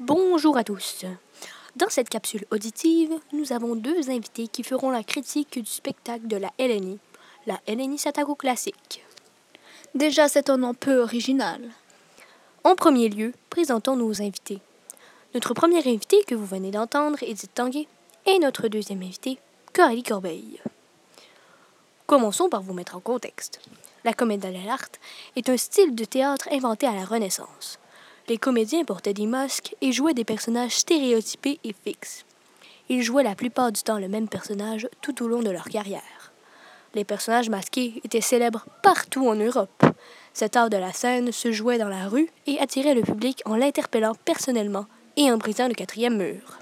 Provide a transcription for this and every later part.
Bonjour à tous. Dans cette capsule auditive, nous avons deux invités qui feront la critique du spectacle de la LNI, la LNI Satago Classique. Déjà, c'est un nom peu original. En premier lieu, présentons nos invités. Notre premier invité que vous venez d'entendre, Edith Tanguay, et notre deuxième invité, Coralie Corbeil. Commençons par vous mettre en contexte. La comédie de l'art est un style de théâtre inventé à la Renaissance. Les comédiens portaient des masques et jouaient des personnages stéréotypés et fixes. Ils jouaient la plupart du temps le même personnage tout au long de leur carrière. Les personnages masqués étaient célèbres partout en Europe. Cet art de la scène se jouait dans la rue et attirait le public en l'interpellant personnellement et en brisant le quatrième mur.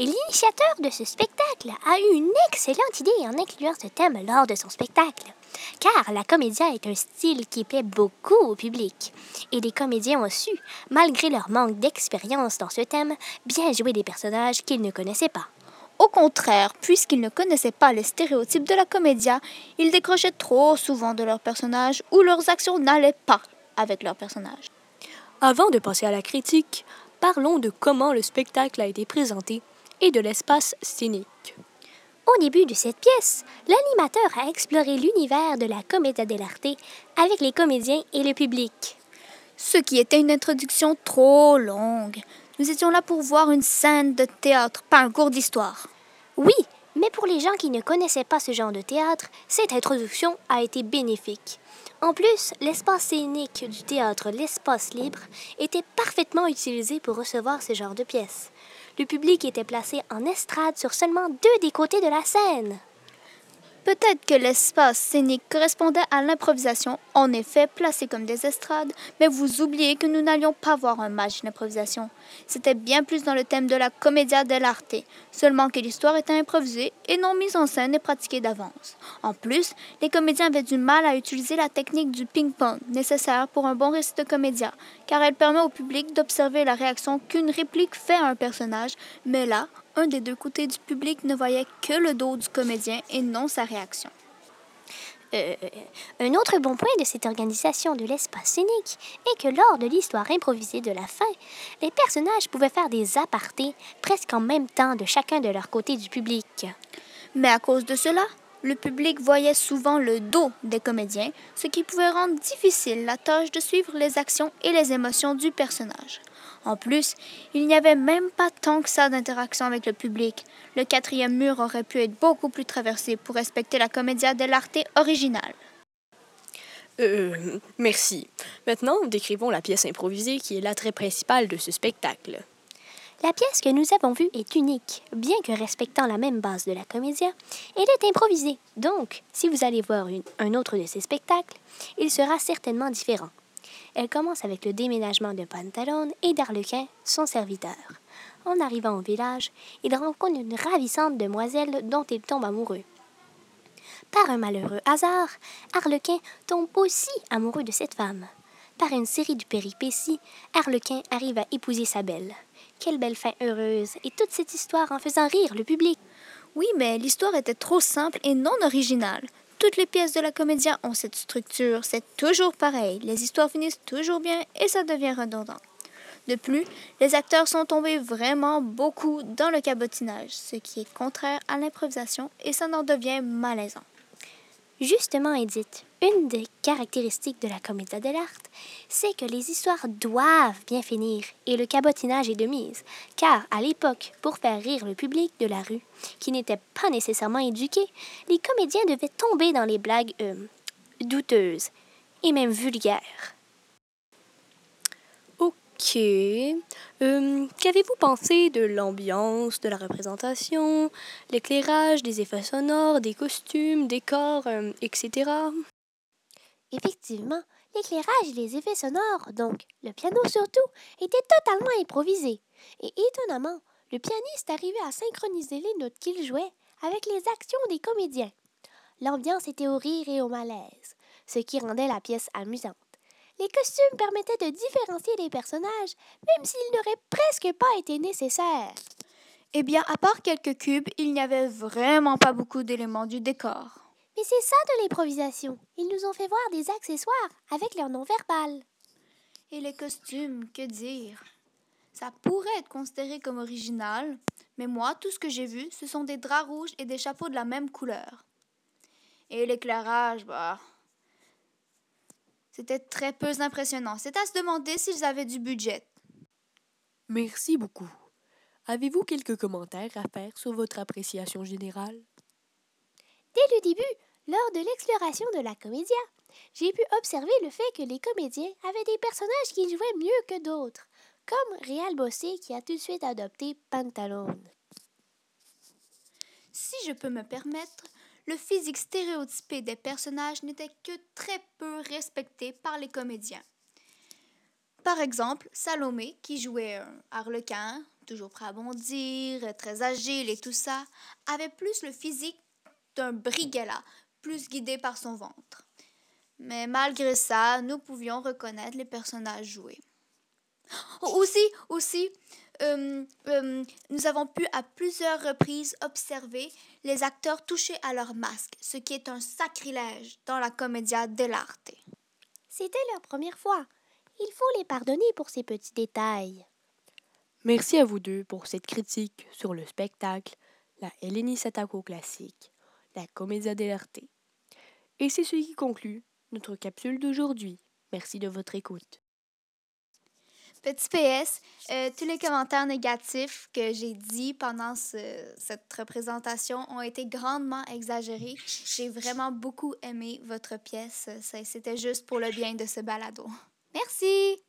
Et l'initiateur de ce spectacle a eu une excellente idée en incluant ce thème lors de son spectacle. Car la comédia est un style qui plaît beaucoup au public. Et les comédiens ont su, malgré leur manque d'expérience dans ce thème, bien jouer des personnages qu'ils ne connaissaient pas. Au contraire, puisqu'ils ne connaissaient pas les stéréotypes de la comédia, ils décrochaient trop souvent de leurs personnages ou leurs actions n'allaient pas avec leurs personnages. Avant de passer à la critique, parlons de comment le spectacle a été présenté et de l'espace scénique. Au début de cette pièce, l'animateur a exploré l'univers de la Commedia dell'arte avec les comédiens et le public. Ce qui était une introduction trop longue. Nous étions là pour voir une scène de théâtre, pas un cours d'histoire. Oui, mais pour les gens qui ne connaissaient pas ce genre de théâtre, cette introduction a été bénéfique. En plus, l'espace scénique du théâtre L'espace libre était parfaitement utilisé pour recevoir ce genre de pièces. Le public était placé en estrade sur seulement deux des côtés de la scène. Peut-être que l'espace scénique correspondait à l'improvisation, en effet placé comme des estrades, mais vous oubliez que nous n'allions pas voir un match d'improvisation. C'était bien plus dans le thème de la commedia dell'arte, seulement que l'histoire était improvisée et non mise en scène et pratiquée d'avance. En plus, les comédiens avaient du mal à utiliser la technique du ping-pong nécessaire pour un bon récit de comédia, car elle permet au public d'observer la réaction qu'une réplique fait à un personnage, mais là, un des deux côtés du public ne voyait que le dos du comédien et non sa réaction. Euh, un autre bon point de cette organisation de l'espace scénique est que lors de l'histoire improvisée de la fin, les personnages pouvaient faire des apartés presque en même temps de chacun de leur côté du public. Mais à cause de cela, le public voyait souvent le dos des comédiens, ce qui pouvait rendre difficile la tâche de suivre les actions et les émotions du personnage. En plus, il n'y avait même pas tant que ça d'interaction avec le public. Le quatrième mur aurait pu être beaucoup plus traversé pour respecter la commedia dell'arte originale. Euh, merci. Maintenant, décrivons la pièce improvisée qui est l'attrait principal de ce spectacle. La pièce que nous avons vue est unique, bien que respectant la même base de la comédia, elle est improvisée. Donc, si vous allez voir une- un autre de ces spectacles, il sera certainement différent. Elle commence avec le déménagement de Pantalone et d'Arlequin, son serviteur. En arrivant au village, il rencontre une ravissante demoiselle dont il tombe amoureux. Par un malheureux hasard, Arlequin tombe aussi amoureux de cette femme. Par une série de péripéties, Arlequin arrive à épouser sa belle. Quelle belle fin heureuse, et toute cette histoire en faisant rire le public. Oui, mais l'histoire était trop simple et non originale. Toutes les pièces de la comédia ont cette structure, c'est toujours pareil. Les histoires finissent toujours bien et ça devient redondant. De plus, les acteurs sont tombés vraiment beaucoup dans le cabotinage, ce qui est contraire à l'improvisation et ça en devient malaisant. Justement, Edith, une des caractéristiques de la comédia dell'arte, c'est que les histoires doivent bien finir et le cabotinage est de mise. Car, à l'époque, pour faire rire le public de la rue, qui n'était pas nécessairement éduqué, les comédiens devaient tomber dans les blagues euh, douteuses et même vulgaires. Ok. Euh, Qu'avez-vous pensé de l'ambiance, de la représentation, l'éclairage, des effets sonores, des costumes, décors, euh, etc. Effectivement, l'éclairage et les effets sonores, donc le piano surtout, étaient totalement improvisés. Et étonnamment, le pianiste arrivait à synchroniser les notes qu'il jouait avec les actions des comédiens. L'ambiance était au rire et au malaise, ce qui rendait la pièce amusante. Les costumes permettaient de différencier les personnages, même s'ils n'auraient presque pas été nécessaires. Eh bien, à part quelques cubes, il n'y avait vraiment pas beaucoup d'éléments du décor. Mais c'est ça de l'improvisation. Ils nous ont fait voir des accessoires avec leur nom verbal. Et les costumes, que dire? Ça pourrait être considéré comme original, mais moi, tout ce que j'ai vu, ce sont des draps rouges et des chapeaux de la même couleur. Et l'éclairage, bah. C'était très peu impressionnant. C'est à se demander s'ils avaient du budget. Merci beaucoup. Avez-vous quelques commentaires à faire sur votre appréciation générale? Dès le début, lors de l'exploration de la comédia, j'ai pu observer le fait que les comédiens avaient des personnages qui jouaient mieux que d'autres, comme Réal Bossé qui a tout de suite adopté Pantalone. Si je peux me permettre, le physique stéréotypé des personnages n'était que très peu respecté par les comédiens. Par exemple, Salomé, qui jouait un harlequin, toujours prêt à bondir, très agile et tout ça, avait plus le physique d'un brigala, plus guidé par son ventre. Mais malgré ça, nous pouvions reconnaître les personnages joués. Aussi, aussi, euh, euh, nous avons pu à plusieurs reprises observer les acteurs toucher à leur masque, ce qui est un sacrilège dans la commedia dell'arte. C'était leur première fois. Il faut les pardonner pour ces petits détails. Merci à vous deux pour cette critique sur le spectacle La Eleni Satako classique, la Commedia dell'arte. Et c'est ce qui conclut notre capsule d'aujourd'hui. Merci de votre écoute. Petit PS, euh, tous les commentaires négatifs que j'ai dit pendant cette représentation ont été grandement exagérés. J'ai vraiment beaucoup aimé votre pièce. C'était juste pour le bien de ce balado. Merci!